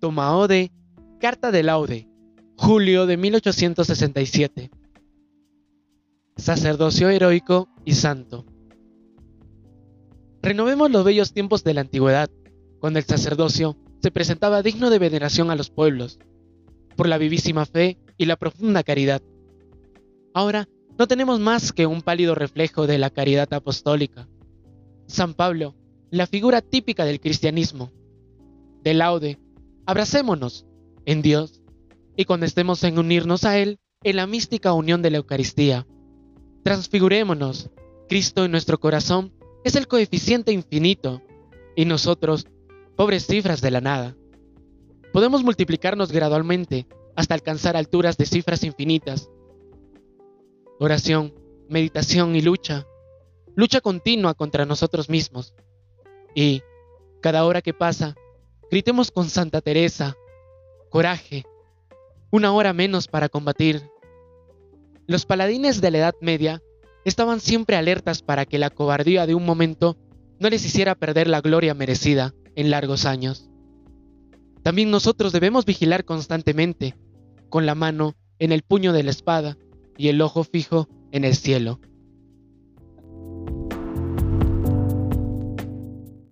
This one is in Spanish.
Tomao de Carta de Laude, julio de 1867. Sacerdocio heroico y santo. Renovemos los bellos tiempos de la antigüedad, cuando el sacerdocio se presentaba digno de veneración a los pueblos, por la vivísima fe y la profunda caridad. Ahora no tenemos más que un pálido reflejo de la caridad apostólica. San Pablo, la figura típica del cristianismo. De laude, abracémonos en Dios y cuando estemos en unirnos a Él en la mística unión de la Eucaristía. Transfigurémonos. Cristo en nuestro corazón es el coeficiente infinito y nosotros, pobres cifras de la nada. Podemos multiplicarnos gradualmente hasta alcanzar alturas de cifras infinitas. Oración, meditación y lucha. Lucha continua contra nosotros mismos. Y, cada hora que pasa, gritemos con Santa Teresa, coraje, una hora menos para combatir. Los paladines de la Edad Media estaban siempre alertas para que la cobardía de un momento no les hiciera perder la gloria merecida en largos años. También nosotros debemos vigilar constantemente, con la mano en el puño de la espada y el ojo fijo en el cielo.